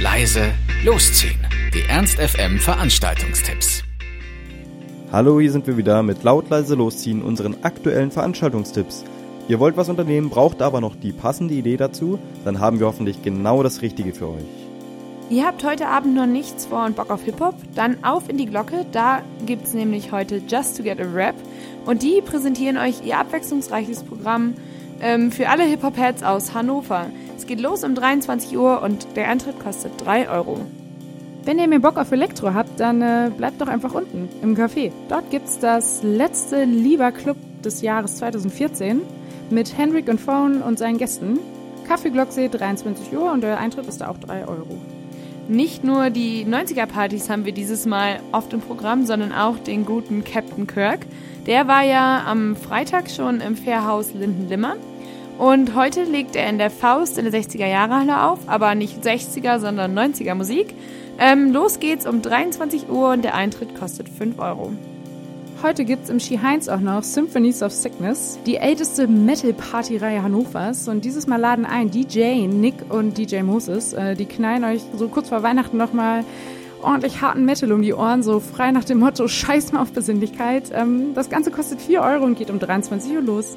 leise, losziehen. Die Ernst FM Veranstaltungstipps. Hallo, hier sind wir wieder mit laut leise losziehen unseren aktuellen Veranstaltungstipps. Ihr wollt was unternehmen, braucht aber noch die passende Idee dazu, dann haben wir hoffentlich genau das Richtige für euch. Ihr habt heute Abend noch nichts vor und Bock auf Hip-Hop? Dann auf in die Glocke, da gibt's nämlich heute Just to Get a Rap und die präsentieren euch ihr abwechslungsreiches Programm ähm, für alle Hip-Hop-Heads aus Hannover. Es geht los um 23 Uhr und der Eintritt kostet 3 Euro. Wenn ihr mehr Bock auf Elektro habt, dann äh, bleibt doch einfach unten im Café. Dort gibt's das letzte Lieber Club des Jahres 2014 mit Hendrik und Phone und seinen Gästen. Kaffee Glocksee 23 Uhr und der Eintritt ist da auch 3 Euro. Nicht nur die 90er-Partys haben wir dieses Mal oft im Programm, sondern auch den guten Captain Kirk. Der war ja am Freitag schon im Fairhaus Linden-Limmer. Und heute legt er in der Faust in der 60er Jahre Halle auf, aber nicht 60er, sondern 90er Musik. Ähm, los geht's um 23 Uhr und der Eintritt kostet 5 Euro. Heute gibt's im Ski Heinz auch noch Symphonies of Sickness, die älteste Metal-Party-Reihe Hannovers. Und dieses Mal laden ein DJ Nick und DJ Moses. Äh, die knallen euch so kurz vor Weihnachten nochmal ordentlich harten Metal um die Ohren, so frei nach dem Motto Scheiß mal auf Besinnlichkeit. Ähm, das Ganze kostet 4 Euro und geht um 23 Uhr los.